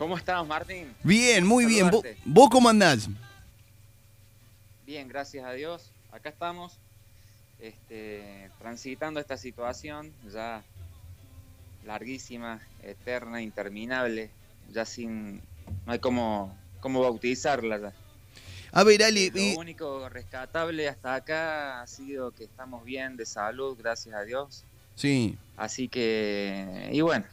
¿Cómo estás, Martín? Bien, muy bien. ¿Vos, cómo andás? Bien, gracias a Dios. Acá estamos, este, transitando esta situación ya larguísima, eterna, interminable, ya sin, no hay cómo, cómo bautizarla ya. A ver, Ale, Lo único rescatable hasta acá ha sido que estamos bien de salud, gracias a Dios. sí. Así que, y bueno,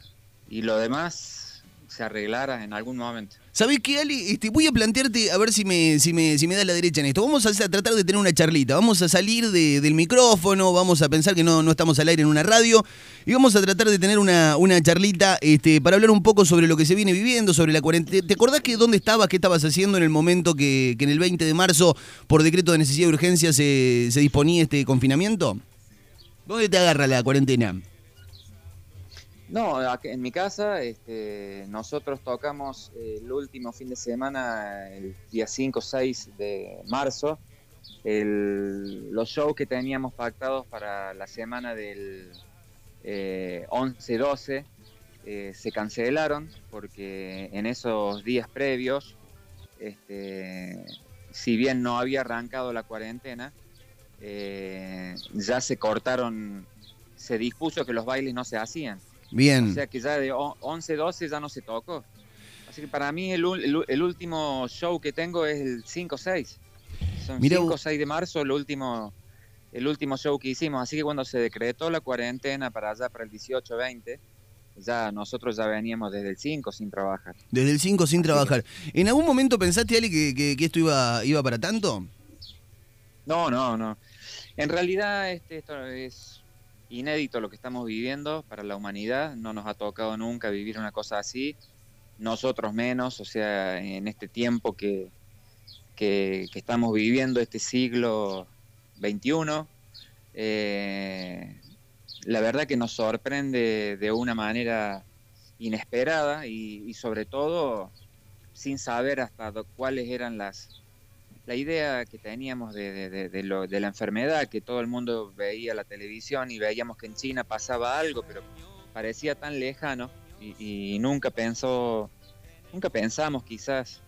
y lo demás se arreglará en algún momento. ¿Sabés qué, Ale? Este, voy a plantearte, a ver si me, si me, si me da la derecha en esto. Vamos a, tratar de tener una charlita. Vamos a salir de- del micrófono, vamos a pensar que no, estamos al aire en una radio y vamos a tratar de tener una, charlita este, para hablar un poco sobre lo que se viene viviendo, sobre la cuarentena. ¿Te acordás que dónde estabas, qué estabas haciendo en el momento que, en el 20 de marzo, por decreto de necesidad y urgencia, se disponía este confinamiento? ¿Dónde te agarra la cuarentena? No, en mi casa este, nosotros tocamos eh, el último fin de semana, el día 5 o 6 de marzo, el- los shows que teníamos pactados para la semana del eh, 11-12 eh, se cancelaron porque en esos días previos, este, si bien no había arrancado la cuarentena, eh, ya se cortaron, se dispuso que los bailes no se hacían. Bien. O sea que ya de o- 11, 12 ya no se tocó. Así que para mí el, el el último show que tengo es el 5, 6. Son Mirá 5, vos. 6 de marzo el último, el último show que hicimos. Así que cuando se decretó la cuarentena para allá, para el 18, 20, ya nosotros ya veníamos desde el 5 sin trabajar. Desde el 5 sin trabajar. ¿En algún momento pensaste, Ale, que, que- que esto iba, iba para tanto? No, no, no. En realidad este, esto es inédito lo que estamos viviendo para la humanidad. No nos ha tocado nunca vivir una cosa así. Nosotros menos, o sea, en este tiempo que, que, estamos viviendo, este siglo XXI, eh, la verdad que nos sorprende de una manera inesperada y, sobre todo sin saber hasta cuáles eran las, la idea que teníamos de, de- lo- de la enfermedad, que todo el mundo veía la televisión y veíamos que en China pasaba algo, pero parecía tan lejano y, y nunca pensó, nunca pensamos quizás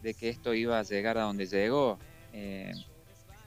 de que esto iba a llegar a donde llegó. eh,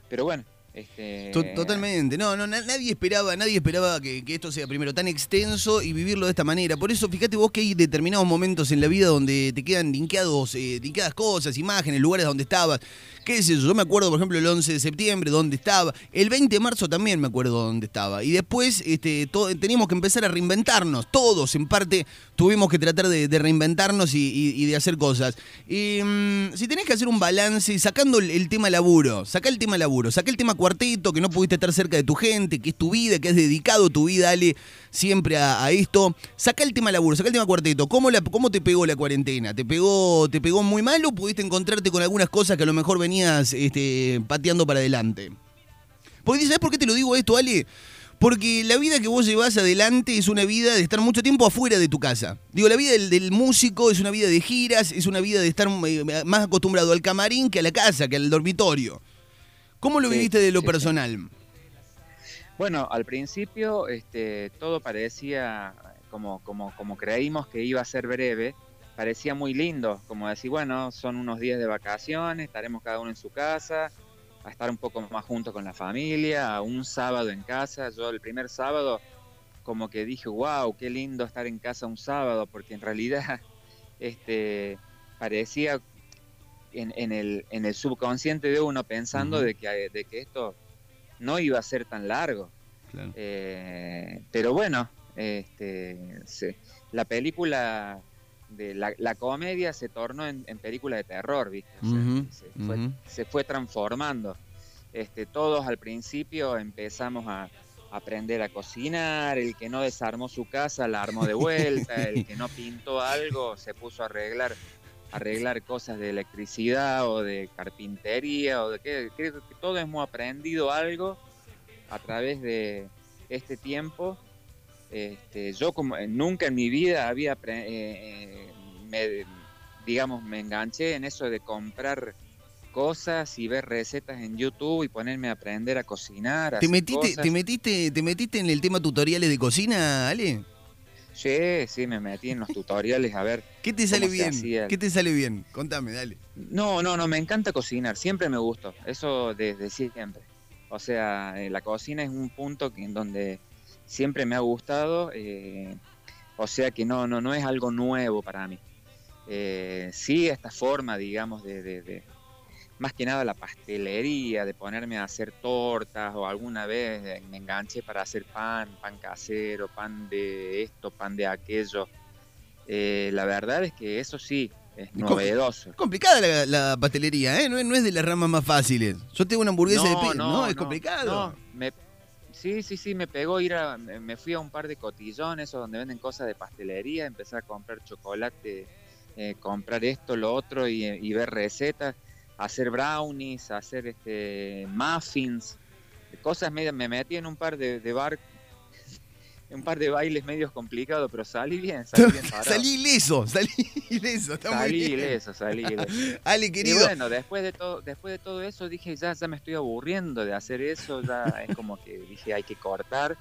pero bueno, este, To- Totalmente, no, no, na- nadie esperaba, nadie esperaba que, esto sea primero tan extenso y vivirlo de esta manera. Por eso, fíjate vos que hay determinados momentos en la vida donde te quedan linkeados, eh, linkeadas cosas, imágenes, lugares donde estabas. ¿Qué es eso? Yo me acuerdo, por ejemplo, el 11 de septiembre, dónde estaba. El 20 de marzo también me acuerdo dónde estaba. Y después este, to- teníamos que empezar a reinventarnos. Todos, en parte, tuvimos que tratar de, reinventarnos y de hacer cosas. Y, mm, si tenés que hacer un balance, sacando el, el tema laburo, saca el tema laburo, saca el tema cuarteto, que no pudiste estar cerca de tu gente, que es tu vida, que has dedicado tu vida, Ale, siempre a, esto. Saca el tema laburo, saca el tema cuarteto. ¿Cómo, ¿Cómo te pegó la cuarentena? ¿Te pegó, ¿Te pegó muy mal o pudiste encontrarte con algunas cosas que a lo mejor venías este, pateando para adelante? Porque ¿sabes por qué te lo digo esto, Ale? Porque la vida que vos llevas adelante es una vida de estar mucho tiempo afuera de tu casa. Digo, la vida del, del músico es una vida de giras, es una vida de estar eh, más acostumbrado al camarín que a la casa, que al dormitorio. ¿Cómo lo Sí, viviste de lo sí, sí. personal? Bueno, al principio este, todo parecía como, como, como creímos que iba a ser breve, parecía muy lindo, como decir, bueno, son unos días de vacaciones, estaremos cada uno en su casa, a estar un poco más juntos con la familia, a un sábado en casa. Yo el primer sábado como que dije, wow, qué lindo estar en casa un sábado, porque en realidad este, parecía en, en el, en el subconsciente de uno pensando Ujú. de, que, de que esto no iba a ser tan largo. Claro. Eh, pero bueno, este, se- la película de la, la comedia se tornó en, en película de terror, ¿viste? O sea, Ujú, se, fue, se fue transformando. Este, todos al principio empezamos a aprender a cocinar, el que no desarmó su casa la armó de vuelta, el que no pintó algo se puso a arreglar arreglar cosas de electricidad o de carpintería o de qué. Creo que todos hemos aprendido algo a través de este tiempo. Este, yo como eh, nunca en mi vida había, eh, eh, me, digamos, me enganché en eso de comprar cosas y ver recetas en YouTube y ponerme a aprender a cocinar. ¿Te metiste, cosas. te, metiste, ¿Te metiste en el tema tutoriales de cocina, Ale? Sí, sí, me metí en los tutoriales a ver. ¿Qué te sale bien? ¿Qué te sale bien? Contame, dale. No, no, no, me encanta cocinar, siempre me gustó, eso desde siempre. O sea, eh, la cocina es un punto en donde siempre me ha gustado, eh, o sea que no, no, no es algo nuevo para mí. Eh, sí, esta forma, digamos, de, más que nada la pastelería, de ponerme a hacer tortas o alguna vez me enganché para hacer pan, pan casero, pan de esto, pan de aquello. la verdad es que eso sí, es novedoso. complicada la, pastelería, ¿eh? No, es de las ramas más fáciles. Yo tengo una hamburguesa de pizza, no, Es complicado. sí, sí, sí, me pegó ir a. Me fui a un par de cotillones donde venden cosas de pastelería, empecé a comprar chocolate, eh, comprar esto, lo otro y, ver recetas, hacer brownies, hacer este muffins, cosas medio. Me metí en un par de, de bar un par de bailes medios complicados, pero salí bien, salí bien salí ileso, salí ileso, está salí muy bien. ileso, salí ileso. Ale, querido. Y bueno, después de todo, después de todo eso dije, ya, ya me estoy aburriendo de hacer eso, ya es como que dije, hay que cortar.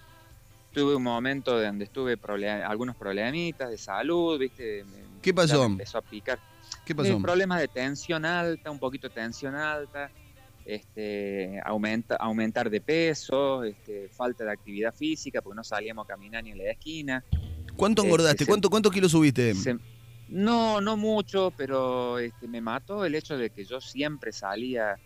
Tuve un momento donde estuve algunos problemitas de salud, ¿viste? ¿Qué pasó? empezó a picar. ¿Qué pasó? problemas de tensión alta, un poquito de tensión alta este, aumenta, aumentar de peso, este, falta de actividad física, porque no salíamos a caminar ni en la esquina. ¿Cuánto este, engordaste? ¿Cuánto, ¿Cuántos kilos subiste? no, no mucho, pero este, me mató el hecho de que yo siempre salía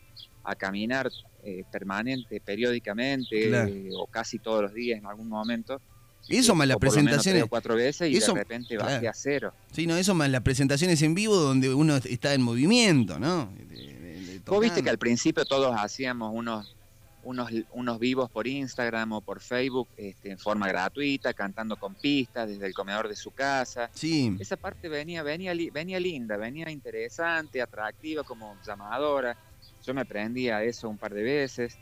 a caminar eh, permanente, periódicamente, eh, o casi todos los días en algún momento. Eso más las presentaciones. cuatro veces y de repente bajé a cero. Sí, no, eso más las presentaciones en vivo donde uno está en movimiento, ¿no? Vos viste que al principio todos hacíamos unos, unos, unos vivos por Instagram o por Facebook este, en forma gratuita, cantando con pistas desde el comedor de su casa. Sí. Esa parte venía, venía, venía linda, venía interesante, atractiva como llamadora. Yo me prendí a eso un par de veces.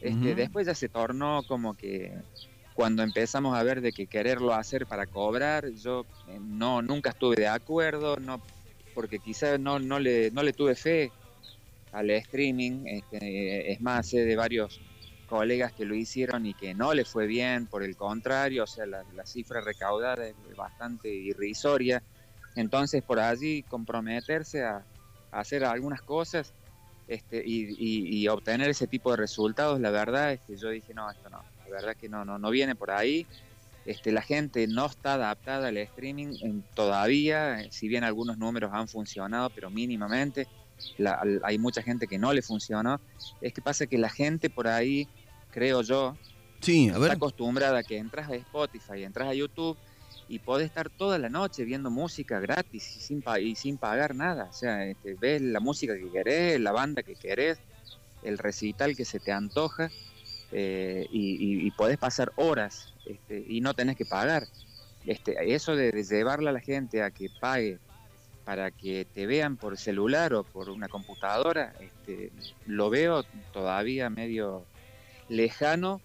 Este, Después ya se tornó como que cuando empezamos a ver de que quererlo hacer para cobrar, yo eh, no nunca estuve de acuerdo, no porque quizás no, no, le, no le tuve fe al streaming. Este, es más, sé de varios colegas que lo hicieron y que no le fue bien, por el contrario, o sea, la, cifra recaudada es bastante irrisoria. Entonces, por allí comprometerse a, hacer algunas cosas este, y, obtener ese tipo de resultados, la verdad es que yo dije, no, esto no, la verdad que no, no, no viene por ahí. Este, la gente no está adaptada al streaming en, todavía, si bien algunos números han funcionado, pero mínimamente hay mucha gente que no le funcionó, es que pasa que la gente por ahí, creo yo, sí, está acostumbrada a que entras a Spotify, entras a YouTube y podés estar toda la noche viendo música gratis y sin, y sin pagar nada. O sea, este, ves la música que querés, la banda que querés, el recital que se te antoja eh, y, y, podés pasar horas este, y no tenés que pagar. Este, eso de, de llevarle a la gente a que pague para que te vean por celular o por una computadora, este, lo veo todavía medio lejano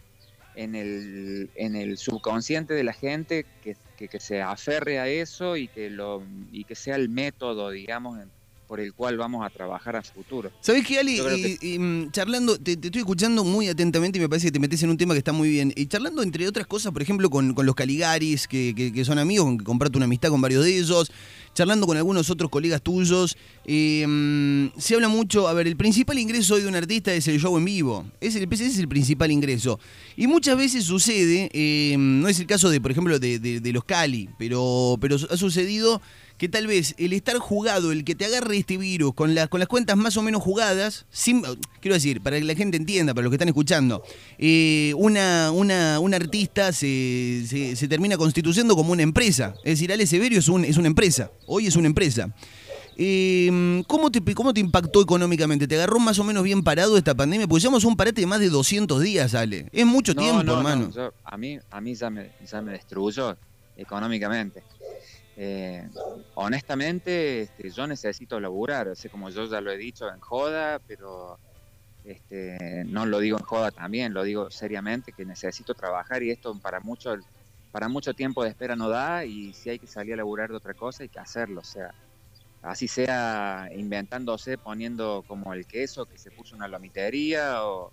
en el, en el subconsciente de la gente que, que, se aferre a eso y que, lo, y que sea el método, digamos, por el cual vamos a trabajar a futuro. ¿Sabés qué, Ali? Y, mm, charlando, te, estoy escuchando muy atentamente y me parece que te metes en un tema que está muy bien. Y charlando, entre otras cosas, por ejemplo, con, los Caligaris, que, que, son amigos, que compraste una amistad con varios de ellos, charlando con algunos otros colegas tuyos, em, se habla mucho, a ver, el principal ingreso hoy de un artista es el show en vivo, es el, ese es el principal ingreso. Y muchas veces sucede, em, no es el caso de, por ejemplo, de, los Cali, pero, pero ha sucedido que tal vez el estar jugado, el que te agarre este virus con, con las cuentas más o menos jugadas, sin, quiero decir, para que la gente entienda, para los que están escuchando, eh, una, una, un artista se, se, termina constituyendo como una empresa. Es decir, Ale Severio es, un, es una empresa, hoy es una empresa. Eh, ¿cómo, te, ¿Cómo te impactó económicamente? ¿Te agarró más o menos bien parado esta pandemia? Pues llevamos un parate de más de 200 días, Ale. Es mucho tiempo, hermano. a mí, a mí ya, me, ya me destruyó económicamente. Eh, honestamente, este, yo necesito laburar, o como yo ya lo he dicho en joda, pero este, no lo digo en joda también, lo digo seriamente, que necesito trabajar y esto para mucho, para mucho tiempo de espera no da y si hay que salir a laburar de otra cosa hay que hacerlo, o sea, así sea inventándose, poniendo como el queso que se puso una lomitería o,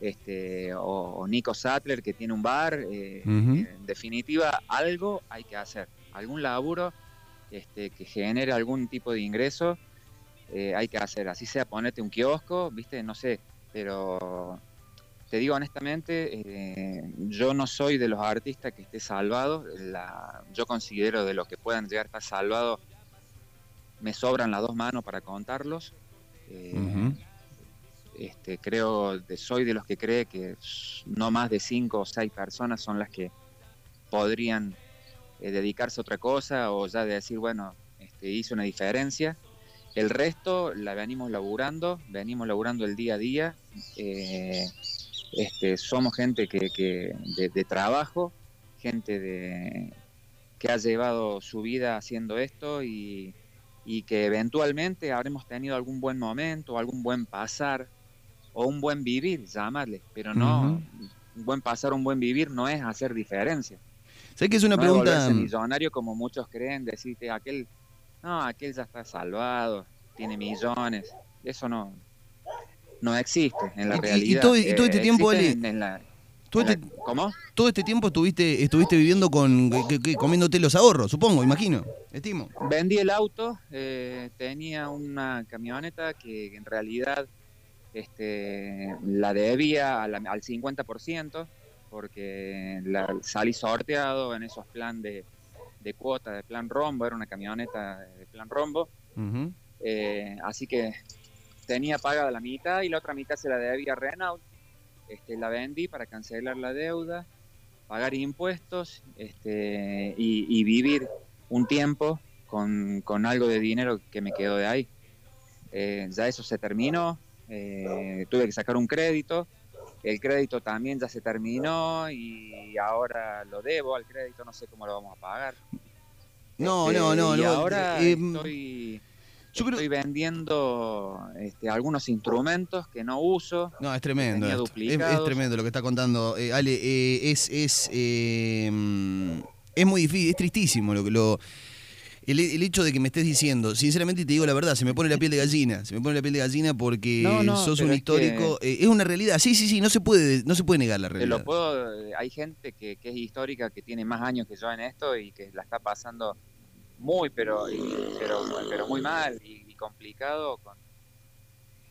este, o, Nico Sattler que tiene un bar. Eh. En definitiva, algo hay que hacer, algún laburo este, que genere algún tipo de ingreso eh, hay que hacer. Así sea, ponerte un kiosco, viste, no sé, pero te digo honestamente, eh, yo no soy de los artistas que esté salvado. La, yo considero de los que puedan llegar a estar salvados, me sobran las dos manos para contarlos. Eh, este, creo, de, soy de los que cree que no más de cinco o seis personas son las que podrían eh, dedicarse a otra cosa o ya de decir, bueno, este, hice una diferencia. El resto la venimos laburando, venimos laburando el día a día. eh, este, somos gente que, que de, de trabajo, gente de, que ha llevado su vida haciendo esto y, y que eventualmente habremos tenido algún buen momento, algún buen pasar o un buen vivir, llamarle, pero no, un buen pasar, un buen vivir no es hacer diferencia. ¿Sabes que es una no pregunta? volverse millonario como muchos creen, decirte aquel, no, aquel ya está salvado, tiene millones, eso no, no existe en la Y- y- y realidad. todo- y todo este Eh, tiempo, existe Ale, en- en la- todo en la- este- ¿Cómo? Todo este tiempo estuviste, estuviste viviendo con, que- que- comiéndote los ahorros, supongo, imagino, estimo. Vendí el auto, eh, tenía una camioneta que en realidad este, la debía a la- al 50% porque la, salí sorteado en esos plan de, de cuota, de plan rombo, era una camioneta de plan rombo, Ujú. eh, así que tenía pagada la mitad y la otra mitad se la debía a Renault, este, la vendí para cancelar la deuda, pagar impuestos este, y, y vivir un tiempo con, con algo de dinero que me quedó de ahí. Eh, ya eso se terminó, eh, tuve que sacar un crédito, el crédito también ya se terminó y ahora lo debo al crédito, no sé cómo lo vamos a pagar. No, Este, no, no, y no. ahora eh, estoy, yo creo- estoy vendiendo este, algunos instrumentos que no uso. No, es tremendo. Es, es tremendo lo que está contando eh, Ale. eh, es es eh, mm, es muy difícil, es tristísimo lo que lo el, el hecho de que me estés diciendo, sinceramente te digo la verdad, se me pone la piel de gallina, se me pone la piel de gallina porque No, no, sos un es histórico, eh, es una realidad, sí, sí, sí, no se puede, no se puede negar la realidad. lo puedo, eh, hay gente que, que es histórica, que tiene más años que yo en esto y que la está pasando muy, pero, y- pero, pero muy mal y, y complicado con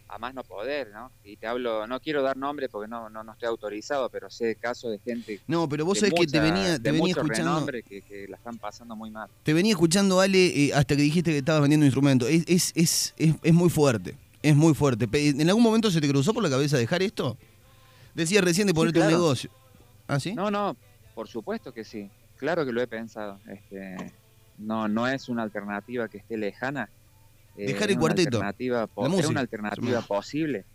a más no poder, ¿no? Y te hablo, no quiero dar nombre porque no, no, no estoy autorizado, pero sé casos de gente No, pero vos sabés que te venía, te venía escuchando. que, que la están pasando muy mal. Te venía escuchando, Ale, eh, hasta que dijiste que estabas vendiendo instrumentos. Es, es, es, es, es muy fuerte. Es muy fuerte. ¿En algún momento se te cruzó por la cabeza dejar esto? Decías recién de ponerte un claro. negocio. ¿Ah, sí? No, no, por supuesto que sí. Claro que lo he pensado. Este, no, no es una alternativa que esté lejana. Dejar el una cuarteto, alternativa po- la es música, una alternativa posible.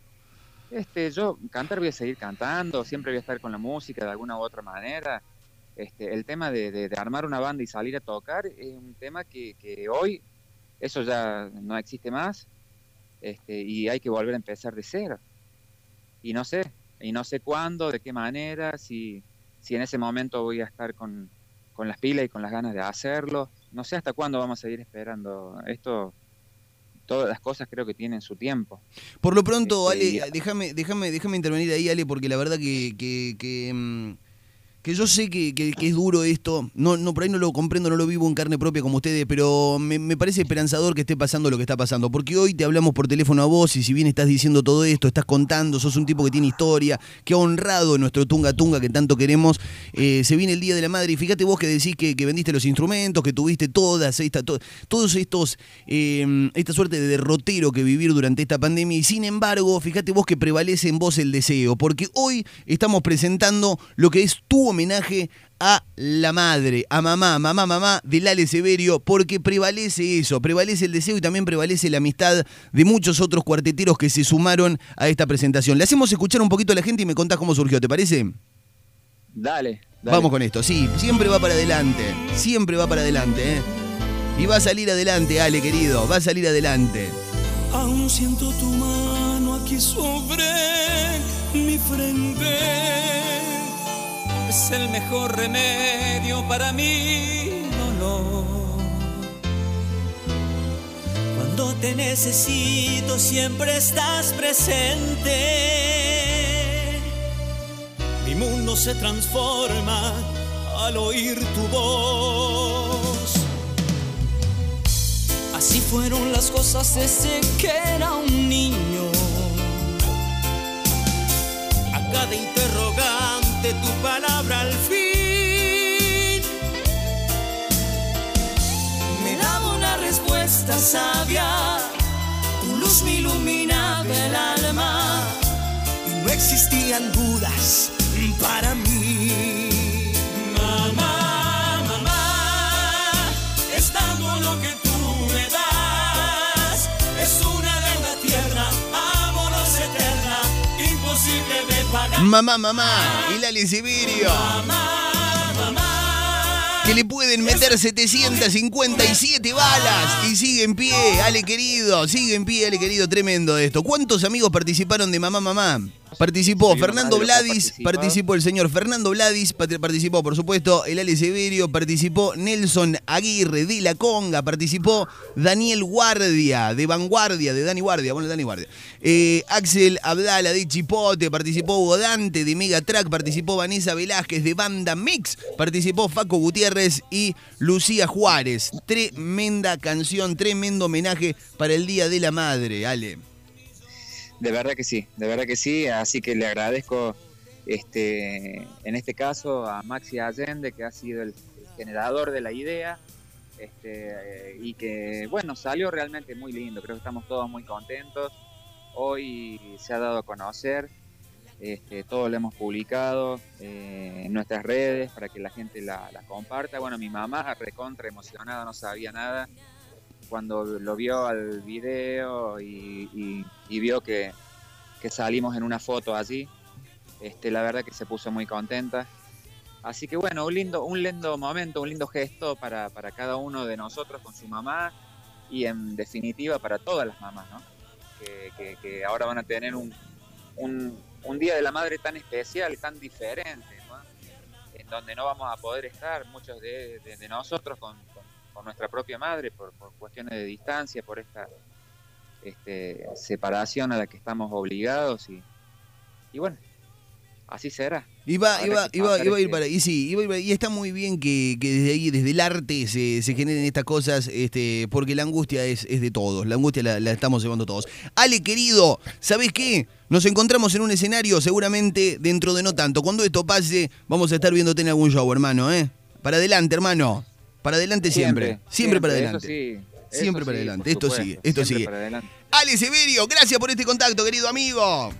Este, yo cantar voy a seguir cantando, siempre voy a estar con la música de alguna u otra manera. Este, el tema de, de- de armar una banda y salir a tocar es un tema que, que hoy eso ya no existe más este, y hay que volver a empezar de cero. Y no sé, y no sé cuándo, de qué manera, si, si en ese momento voy a estar con, con las pilas y con las ganas de hacerlo. No sé hasta cuándo vamos a seguir esperando. Esto, todas las cosas creo que tienen su tiempo. Por lo pronto, Este, Ale, déjame, déjame, déjame intervenir ahí, Ale, porque la verdad que, que, que, mm, que yo sé que, que- es duro esto. No, no, por ahí no lo comprendo, no lo vivo en carne propia como ustedes, pero me, parece esperanzador que esté pasando lo que está pasando. Porque hoy te hablamos por teléfono a vos y si bien estás diciendo todo esto, estás contando, sos un tipo que tiene historia, que ha honrado nuestro Tunga Tunga que tanto queremos. eh, se viene el Día de la Madre y fíjate vos que decís que, vendiste los instrumentos, que tuviste todas esta, to- todos estos, eh, esta suerte de derrotero que vivir durante esta pandemia y sin embargo, fíjate vos que prevalece en vos el deseo, porque hoy estamos presentando lo que es tu homenaje a la madre, a mamá, mamá, mamá de Lale Severio, porque prevalece eso, prevalece el deseo y también prevalece la amistad de muchos otros cuarteteros que se sumaron a esta presentación. Le hacemos escuchar un poquito a la gente y me contás cómo surgió, ¿te parece? Dale, dale. Vamos con esto, sí, siempre va para adelante, siempre va para adelante, ¿eh? Y va a salir adelante, Ale, querido, va a salir adelante. Aún siento tu mano aquí sobre mi frente. Es el mejor remedio para mi dolor. Cuando te necesito siempre estás presente. Mi mundo se transforma al oír tu voz. Así fueron las cosas desde que era un niño. A cada interrogante tu palabra sabia. Tu luz me iluminaba el alma y no existían dudas para mí. Mamá, mamá, es tanto lo que tú me das. Es una deuda tierna, amorosa eterna, imposible de pagar. Mamá, mamá, y Lali Sibirio. Mamá, mamá. Que le pueden meter 757 balas y sigue en pie, Ale querido, sigue en pie, Ale querido, tremendo esto. ¿Cuántos amigos participaron de Mamá Mamá? Participó Fernando Vladis, participó el señor Fernando Vladis, participó por supuesto el Ale Severio, participó Nelson Aguirre de La Conga, participó Daniel Guardia de Vanguardia, de Dani Guardia, bueno, Dani Guardia. Eh, Axel Abdala de Chipote, participó Hugo Dante de Megatrack, participó Vanessa Velázquez de Banda Mix, participó Faco Gutiérrez y Lucía Juárez. Tremenda canción, tremendo homenaje para el Día de la Madre, Ale. De verdad que sí, de verdad que sí, así que le agradezco este en este caso a Maxi Allende que ha sido el generador de la idea este, y que bueno, salió realmente muy lindo, creo que estamos todos muy contentos. Hoy se ha dado a conocer, este, todo lo hemos publicado eh, en nuestras redes para que la gente la, la comparta. Bueno, mi mamá recontra emocionada, no sabía nada cuando lo vio al video y, y- y vio que, que salimos en una foto allí, este, la verdad que se puso muy contenta. Así que bueno, un lindo, un lindo momento, un lindo gesto para, para cada uno de nosotros con su mamá y en definitiva para todas las mamás, ¿no? Que, que- que ahora van a tener un, un, un Día de la Madre tan especial, tan diferente, ¿no? En donde no vamos a poder estar muchos de, de- de nosotros con, con- nuestra propia madre por, por cuestiones de distancia, por esta este, separación a la que estamos obligados y, y bueno, así será. Iba, iba, iba, pasar iba a ir este- para y sí, iba y está muy bien que, que desde ahí, desde el arte, se, se generen estas cosas, este, porque la angustia es, es de todos, la angustia la, la estamos llevando todos. Ale, querido, ¿sabés qué? Nos encontramos en un escenario seguramente dentro de no tanto. Cuando esto pase, vamos a estar viéndote en algún show, hermano, ¿eh? Para adelante, hermano. Para adelante siempre. Siempre, para eso adelante. eso Siempre para sí, adelante, esto supuesto, sigue, esto siempre sigue. Ale Severio, gracias por este contacto, querido amigo.